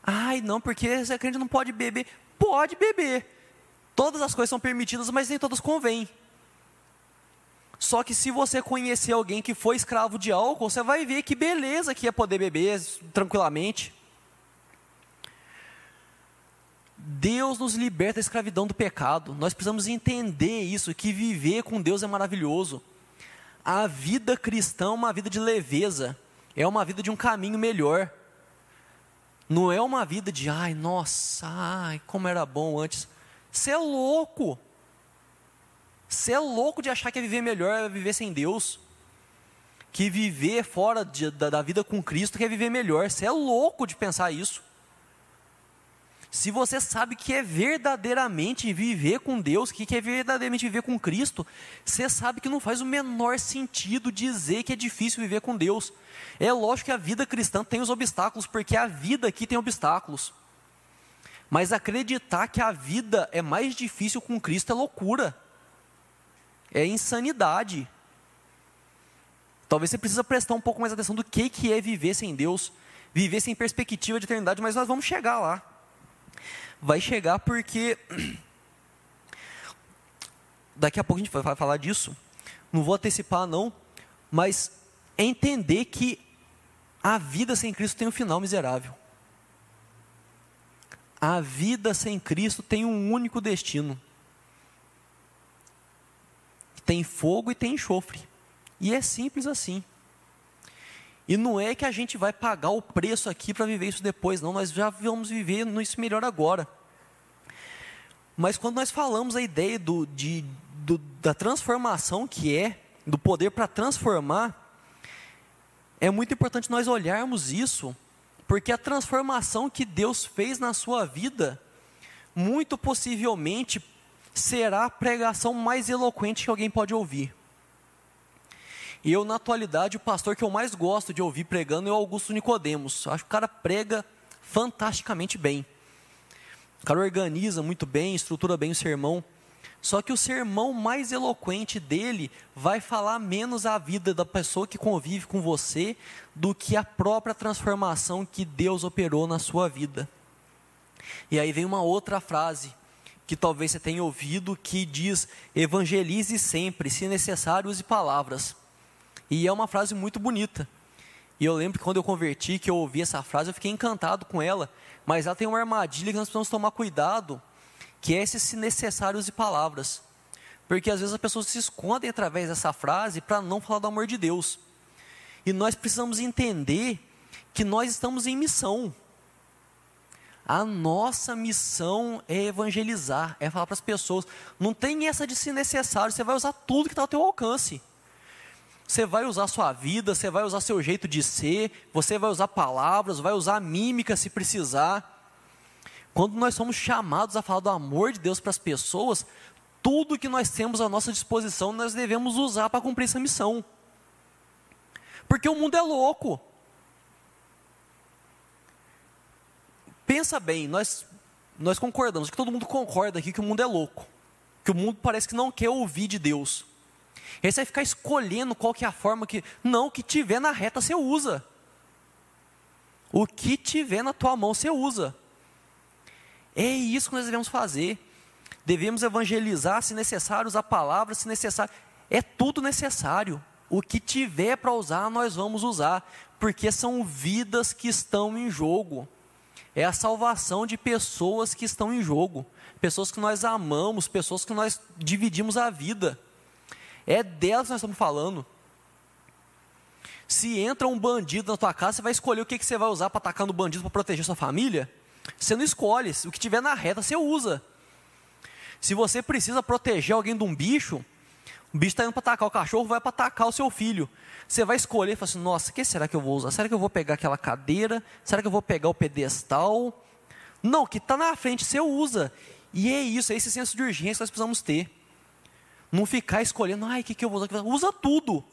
Ai, não, porque você crente não pode beber. Pode beber. Todas as coisas são permitidas, mas nem todas convêm. Só que se você conhecer alguém que foi escravo de álcool, você vai ver que beleza que é poder beber tranquilamente. Deus nos liberta da escravidão do pecado. Nós precisamos entender isso, que viver com Deus é maravilhoso. A vida cristã é uma vida de leveza, é uma vida de um caminho melhor. Não é uma vida de, ai, nossa, ai, como era bom antes. Você é louco. Você é louco de achar que é viver melhor é viver sem Deus. Que viver fora de, da, da vida com Cristo é viver melhor. Você é louco de pensar isso. Se você sabe que é verdadeiramente viver com Deus, que é verdadeiramente viver com Cristo, você sabe que não faz o menor sentido dizer que é difícil viver com Deus. É lógico que a vida cristã tem os obstáculos, porque a vida aqui tem obstáculos. Mas acreditar que a vida é mais difícil com Cristo é loucura. É insanidade. Talvez você precise prestar um pouco mais atenção do que, que é viver sem Deus, viver sem perspectiva de eternidade, mas nós vamos chegar lá vai chegar porque daqui a pouco a gente vai falar disso. Não vou antecipar não, mas é entender que a vida sem Cristo tem um final miserável. A vida sem Cristo tem um único destino. Tem fogo e tem enxofre. E é simples assim. E não é que a gente vai pagar o preço aqui para viver isso depois, não. Nós já vamos viver isso melhor agora. Mas quando nós falamos a ideia do, de, do, da transformação que é, do poder para transformar, é muito importante nós olharmos isso, porque a transformação que Deus fez na sua vida, muito possivelmente será a pregação mais eloquente que alguém pode ouvir. E eu, na atualidade, o pastor que eu mais gosto de ouvir pregando é o Augusto Nicodemos. Acho que o cara prega fantasticamente bem. O cara organiza muito bem, estrutura bem o sermão. Só que o sermão mais eloquente dele vai falar menos a vida da pessoa que convive com você do que a própria transformação que Deus operou na sua vida. E aí vem uma outra frase que talvez você tenha ouvido que diz: evangelize sempre, se necessário, use palavras. E é uma frase muito bonita. E eu lembro que quando eu converti, que eu ouvi essa frase, eu fiquei encantado com ela. Mas ela tem uma armadilha que nós precisamos tomar cuidado, que é esse se necessários de palavras. Porque às vezes as pessoas se escondem através dessa frase para não falar do amor de Deus. E nós precisamos entender que nós estamos em missão. A nossa missão é evangelizar, é falar para as pessoas. Não tem essa de se necessário, você vai usar tudo que está ao teu alcance. Você vai usar sua vida, você vai usar seu jeito de ser, você vai usar palavras, vai usar mímica se precisar. Quando nós somos chamados a falar do amor de Deus para as pessoas, tudo que nós temos à nossa disposição nós devemos usar para cumprir essa missão. Porque o mundo é louco. Pensa bem, nós, nós concordamos, que todo mundo concorda aqui que o mundo é louco. Que o mundo parece que não quer ouvir de Deus. Aí você vai ficar escolhendo qual que é a forma que. Não, o que tiver na reta você usa. O que tiver na tua mão você usa. É isso que nós devemos fazer. Devemos evangelizar, se necessário, usar palavras, se necessário. É tudo necessário. O que tiver para usar, nós vamos usar. Porque são vidas que estão em jogo. É a salvação de pessoas que estão em jogo. Pessoas que nós amamos, pessoas que nós dividimos a vida. É delas que nós estamos falando. Se entra um bandido na tua casa, você vai escolher o que, que você vai usar para atacar no bandido para proteger sua família? Você não escolhe. O que tiver na reta, você usa. Se você precisa proteger alguém de um bicho, o bicho está indo para atacar o cachorro, vai para atacar o seu filho. Você vai escolher e fala assim: nossa, o que será que eu vou usar? Será que eu vou pegar aquela cadeira? Será que eu vou pegar o pedestal? Não, o que está na frente você usa. E é isso, é esse senso de urgência que nós precisamos ter. Não ficar escolhendo, ai, o que, que eu vou usar? Usa tudo.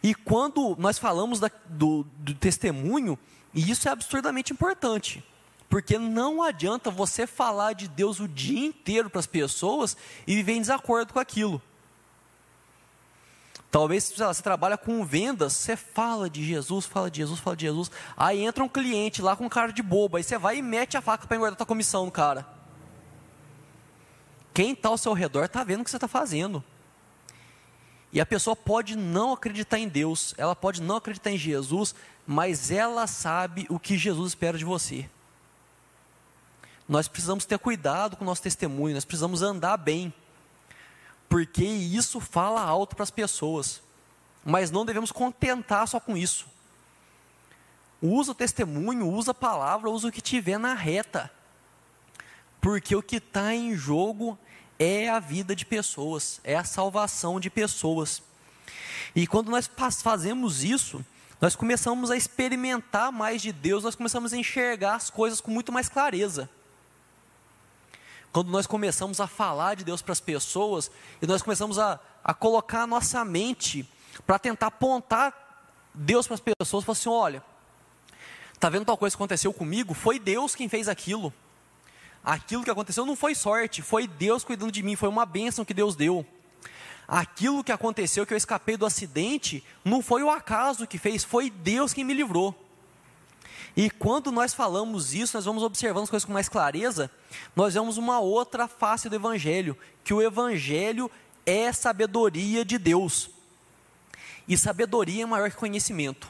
E quando nós falamos da, do, do testemunho, e isso é absurdamente importante. Porque não adianta você falar de Deus o dia inteiro para as pessoas e viver em desacordo com aquilo. Talvez lá, você trabalha com vendas, você fala de Jesus, fala de Jesus, fala de Jesus. Aí entra um cliente lá com cara de bobo, aí você vai e mete a faca para engordar a comissão no cara. Quem está ao seu redor está vendo o que você está fazendo. E a pessoa pode não acreditar em Deus, ela pode não acreditar em Jesus, mas ela sabe o que Jesus espera de você. Nós precisamos ter cuidado com o nosso testemunho, nós precisamos andar bem, porque isso fala alto para as pessoas, mas não devemos contentar só com isso. Usa o testemunho, usa a palavra, usa o que tiver na reta, porque o que está em jogo é a vida de pessoas, é a salvação de pessoas. E quando nós fazemos isso, nós começamos a experimentar mais de Deus, nós começamos a enxergar as coisas com muito mais clareza. Quando nós começamos a falar de Deus para as pessoas, e nós começamos a, a colocar a nossa mente para tentar apontar Deus para as pessoas, falar assim: olha, está vendo tal coisa que aconteceu comigo? Foi Deus quem fez aquilo aquilo que aconteceu não foi sorte, foi Deus cuidando de mim, foi uma bênção que Deus deu. Aquilo que aconteceu, que eu escapei do acidente, não foi o acaso que fez, foi Deus quem me livrou. E quando nós falamos isso, nós vamos observando as coisas com mais clareza, nós vemos uma outra face do Evangelho, que o Evangelho é sabedoria de Deus. E sabedoria é maior que conhecimento.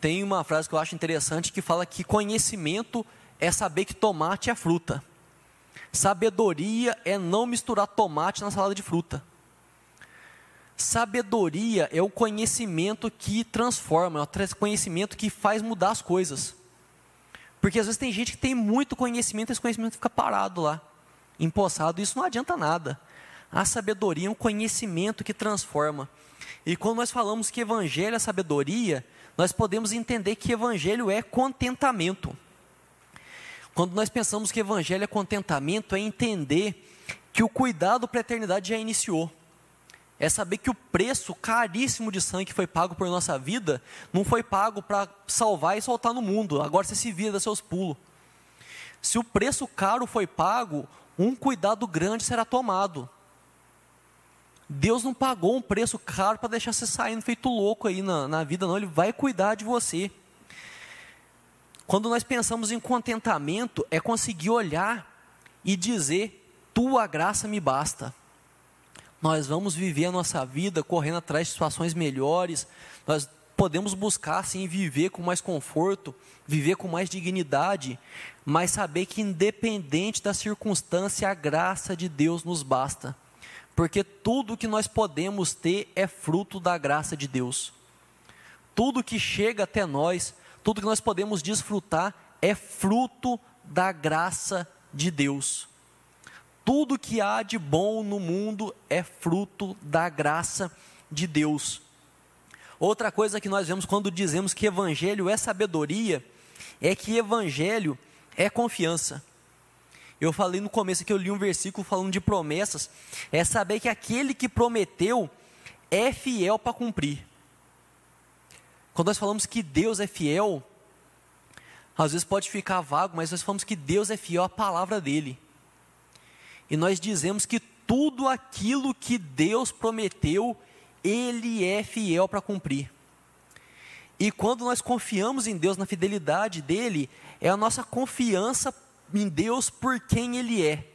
Tem uma frase que eu acho interessante que fala que conhecimento é saber que tomate é fruta. Sabedoria é não misturar tomate na salada de fruta. Sabedoria é o conhecimento que transforma, é o conhecimento que faz mudar as coisas. Porque às vezes tem gente que tem muito conhecimento e esse conhecimento fica parado lá, empossado, e isso não adianta nada. A sabedoria é um conhecimento que transforma. E quando nós falamos que evangelho é sabedoria, nós podemos entender que evangelho é contentamento. Quando nós pensamos que evangelho é contentamento, é entender que o cuidado para a eternidade já iniciou. É saber que o preço caríssimo de sangue que foi pago por nossa vida não foi pago para salvar e soltar no mundo. Agora você se vira dos seus pulos. Se o preço caro foi pago, um cuidado grande será tomado. Deus não pagou um preço caro para deixar você saindo feito louco aí na, na vida, não. Ele vai cuidar de você. Quando nós pensamos em contentamento, é conseguir olhar e dizer: Tua graça me basta. Nós vamos viver a nossa vida correndo atrás de situações melhores, nós podemos buscar sim viver com mais conforto, viver com mais dignidade, mas saber que independente da circunstância, a graça de Deus nos basta. Porque tudo que nós podemos ter é fruto da graça de Deus. Tudo que chega até nós tudo que nós podemos desfrutar é fruto da graça de Deus. Tudo que há de bom no mundo é fruto da graça de Deus. Outra coisa que nós vemos quando dizemos que evangelho é sabedoria, é que evangelho é confiança. Eu falei no começo que eu li um versículo falando de promessas, é saber que aquele que prometeu é fiel para cumprir. Quando nós falamos que Deus é fiel, às vezes pode ficar vago, mas nós falamos que Deus é fiel à palavra dele. E nós dizemos que tudo aquilo que Deus prometeu, ele é fiel para cumprir. E quando nós confiamos em Deus, na fidelidade dele, é a nossa confiança em Deus por quem ele é.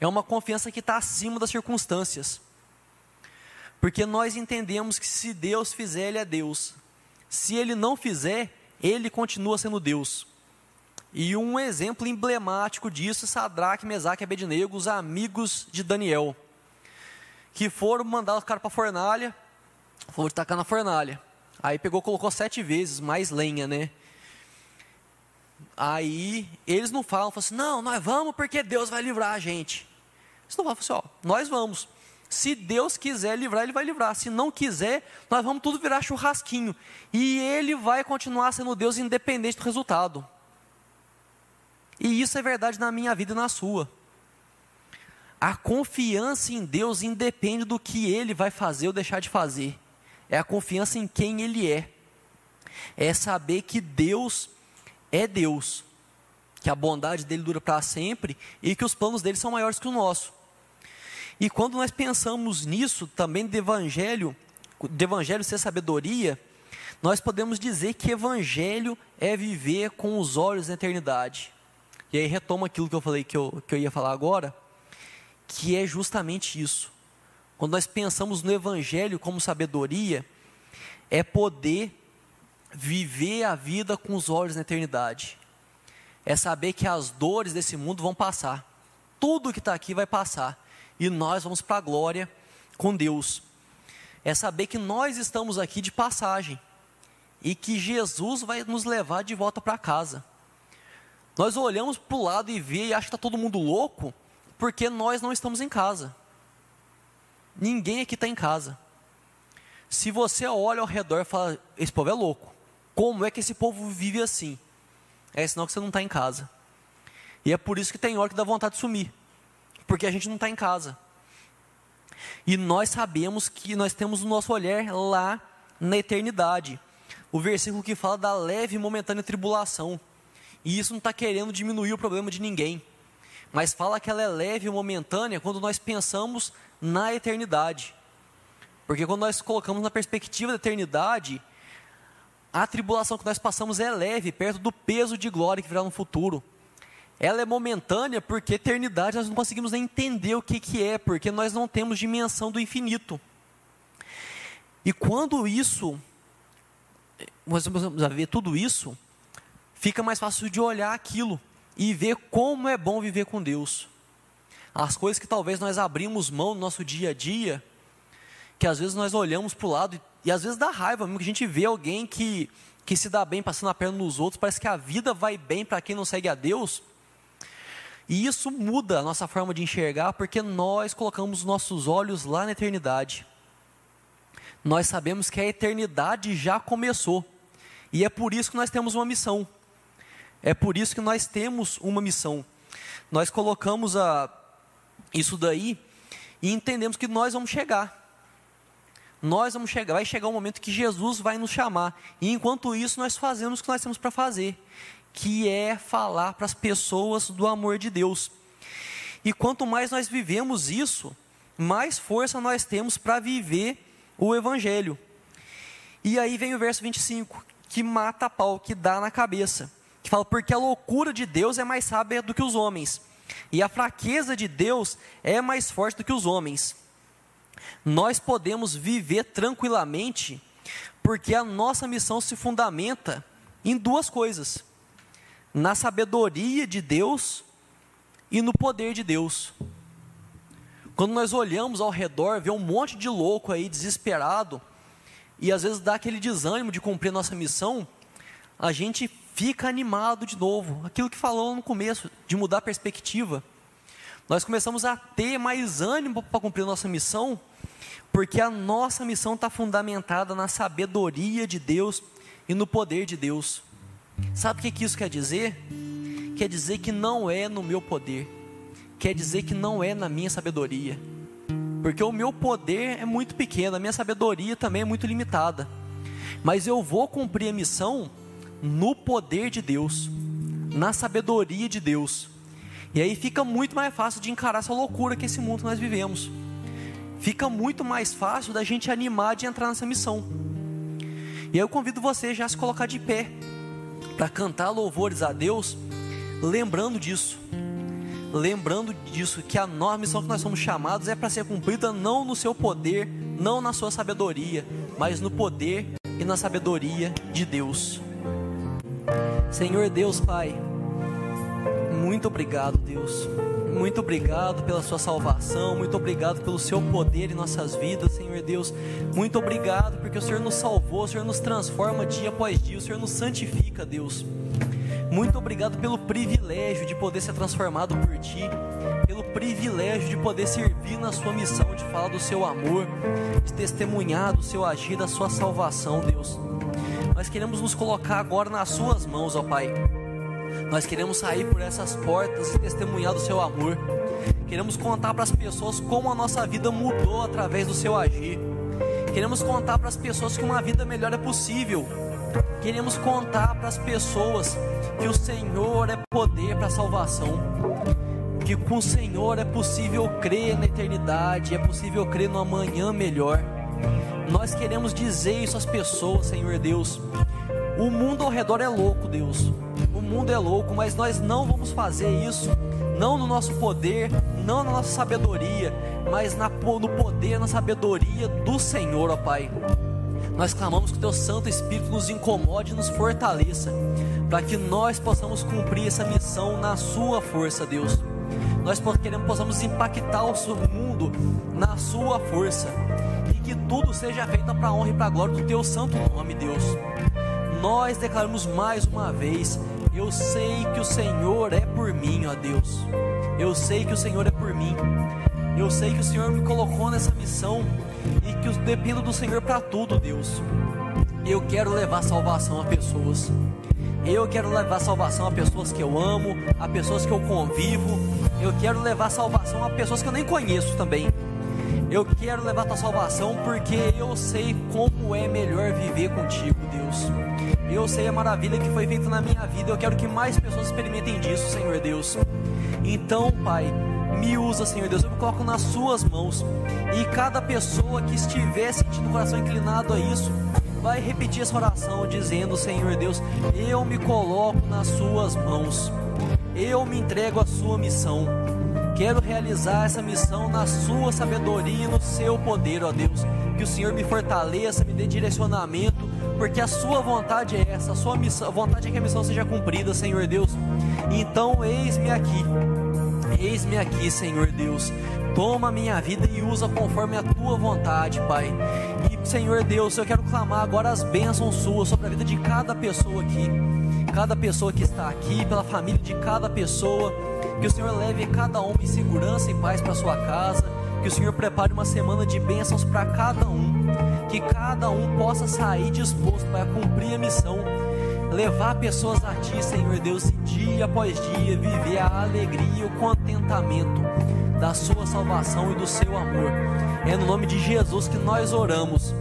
É uma confiança que está acima das circunstâncias. Porque nós entendemos que se Deus fizer, Ele é Deus. Se ele não fizer, ele continua sendo Deus. E um exemplo emblemático disso é Sadraque, Mesaque e Abednego, os amigos de Daniel, que foram mandar os caras para a fornalha, Vou tacar na fornalha. Aí pegou, colocou sete vezes mais lenha, né? Aí eles não falam, falam assim, não, nós vamos porque Deus vai livrar a gente. Eles não falam assim, ó, nós vamos. Se Deus quiser livrar, Ele vai livrar. Se não quiser, nós vamos tudo virar churrasquinho. E Ele vai continuar sendo Deus independente do resultado. E isso é verdade na minha vida e na sua. A confiança em Deus independe do que Ele vai fazer ou deixar de fazer. É a confiança em quem Ele é. É saber que Deus é Deus, que a bondade dele dura para sempre e que os planos dele são maiores que o nosso. E quando nós pensamos nisso, também do evangelho, do evangelho ser sabedoria, nós podemos dizer que evangelho é viver com os olhos na eternidade. E aí retoma aquilo que eu falei que eu, que eu ia falar agora, que é justamente isso. Quando nós pensamos no evangelho como sabedoria, é poder viver a vida com os olhos na eternidade. É saber que as dores desse mundo vão passar. Tudo que está aqui vai passar. E nós vamos para a glória com Deus. É saber que nós estamos aqui de passagem. E que Jesus vai nos levar de volta para casa. Nós olhamos para o lado e vê e acha que está todo mundo louco, porque nós não estamos em casa. Ninguém aqui está em casa. Se você olha ao redor e fala, esse povo é louco. Como é que esse povo vive assim? É sinal que você não está em casa. E é por isso que tem hora que dá vontade de sumir. Porque a gente não está em casa. E nós sabemos que nós temos o nosso olhar lá na eternidade. O versículo que fala da leve e momentânea tribulação. E isso não está querendo diminuir o problema de ninguém. Mas fala que ela é leve e momentânea quando nós pensamos na eternidade. Porque quando nós colocamos na perspectiva da eternidade, a tribulação que nós passamos é leve, perto do peso de glória que virá no futuro. Ela é momentânea porque eternidade nós não conseguimos nem entender o que, que é, porque nós não temos dimensão do infinito. E quando isso, nós vamos ver tudo isso, fica mais fácil de olhar aquilo e ver como é bom viver com Deus. As coisas que talvez nós abrimos mão no nosso dia a dia, que às vezes nós olhamos para o lado e e às vezes dá raiva mesmo que a gente vê alguém que, que se dá bem passando a perna nos outros, parece que a vida vai bem para quem não segue a Deus. E isso muda a nossa forma de enxergar, porque nós colocamos nossos olhos lá na eternidade. Nós sabemos que a eternidade já começou. E é por isso que nós temos uma missão. É por isso que nós temos uma missão. Nós colocamos a, isso daí e entendemos que nós vamos chegar nós vamos chegar, vai chegar um momento que Jesus vai nos chamar. E enquanto isso, nós fazemos o que nós temos para fazer, que é falar para as pessoas do amor de Deus. E quanto mais nós vivemos isso, mais força nós temos para viver o evangelho. E aí vem o verso 25, que mata a pau, que dá na cabeça. Que fala, porque a loucura de Deus é mais sábia do que os homens, e a fraqueza de Deus é mais forte do que os homens nós podemos viver tranquilamente, porque a nossa missão se fundamenta em duas coisas: na sabedoria de Deus e no poder de Deus. Quando nós olhamos ao redor, vê um monte de louco aí desesperado, e às vezes dá aquele desânimo de cumprir nossa missão, a gente fica animado de novo. Aquilo que falou no começo, de mudar a perspectiva. Nós começamos a ter mais ânimo para cumprir nossa missão, porque a nossa missão está fundamentada na sabedoria de Deus e no poder de Deus. Sabe o que, que isso quer dizer? Quer dizer que não é no meu poder, quer dizer que não é na minha sabedoria, porque o meu poder é muito pequeno, a minha sabedoria também é muito limitada, mas eu vou cumprir a missão no poder de Deus, na sabedoria de Deus, e aí fica muito mais fácil de encarar essa loucura que esse mundo nós vivemos fica muito mais fácil da gente animar de entrar nessa missão. E aí eu convido você já a se colocar de pé para cantar louvores a Deus, lembrando disso. Lembrando disso, que a nossa missão que nós somos chamados é para ser cumprida não no seu poder, não na sua sabedoria, mas no poder e na sabedoria de Deus. Senhor Deus Pai, muito obrigado, Deus muito obrigado pela sua salvação, muito obrigado pelo seu poder em nossas vidas, Senhor Deus. Muito obrigado porque o Senhor nos salvou, o Senhor nos transforma dia após dia, o Senhor nos santifica, Deus. Muito obrigado pelo privilégio de poder ser transformado por Ti, pelo privilégio de poder servir na Sua missão, de falar do Seu amor, de testemunhar do Seu agir, da Sua salvação, Deus. Nós queremos nos colocar agora nas Suas mãos, ó Pai. Nós queremos sair por essas portas e testemunhar do Seu amor. Queremos contar para as pessoas como a nossa vida mudou através do Seu agir. Queremos contar para as pessoas que uma vida melhor é possível. Queremos contar para as pessoas que o Senhor é poder para a salvação, que com o Senhor é possível crer na eternidade, é possível crer no amanhã melhor. Nós queremos dizer isso às pessoas, Senhor Deus. O mundo ao redor é louco, Deus. O mundo é louco, mas nós não vamos fazer isso, não no nosso poder, não na nossa sabedoria, mas na, no poder, na sabedoria do Senhor, ó Pai. Nós clamamos que o Teu Santo Espírito nos incomode e nos fortaleça, para que nós possamos cumprir essa missão na Sua força, Deus. Nós queremos, possamos impactar o mundo na Sua força, e que tudo seja feito para a honra e para a glória do Teu Santo nome, Deus. Nós declaramos mais uma vez: eu sei que o Senhor é por mim, ó Deus. Eu sei que o Senhor é por mim. Eu sei que o Senhor me colocou nessa missão e que eu dependo do Senhor para tudo, Deus. Eu quero levar salvação a pessoas. Eu quero levar salvação a pessoas que eu amo, a pessoas que eu convivo. Eu quero levar salvação a pessoas que eu nem conheço também. Eu quero levar tua salvação porque eu sei como é melhor viver contigo, Deus. Eu sei a maravilha que foi feita na minha vida. Eu quero que mais pessoas experimentem disso, Senhor Deus. Então, Pai, me usa, Senhor Deus. Eu me coloco nas Suas mãos. E cada pessoa que estiver sentindo o coração inclinado a isso, vai repetir essa oração, dizendo: Senhor Deus, eu me coloco nas Suas mãos. Eu me entrego à Sua missão. Quero realizar essa missão na Sua sabedoria e no Seu poder, ó Deus. Que o Senhor me fortaleça, me dê direcionamento, porque a Sua vontade é essa. A Sua missão, a vontade é que a missão seja cumprida, Senhor Deus. Então, eis-me aqui. Eis-me aqui, Senhor Deus. Toma minha vida e usa conforme a tua vontade, Pai. E, Senhor Deus, eu quero clamar agora as bênçãos suas sobre a vida de cada pessoa aqui. Cada pessoa que está aqui, pela família de cada pessoa. Que o Senhor leve cada um em segurança e paz para sua casa. Que o Senhor prepare uma semana de bênçãos para cada um. Que cada um possa sair disposto para cumprir a missão levar pessoas a Ti, Senhor Deus, e dia após dia viver a alegria e o contentamento da Sua salvação e do Seu amor. É no nome de Jesus que nós oramos.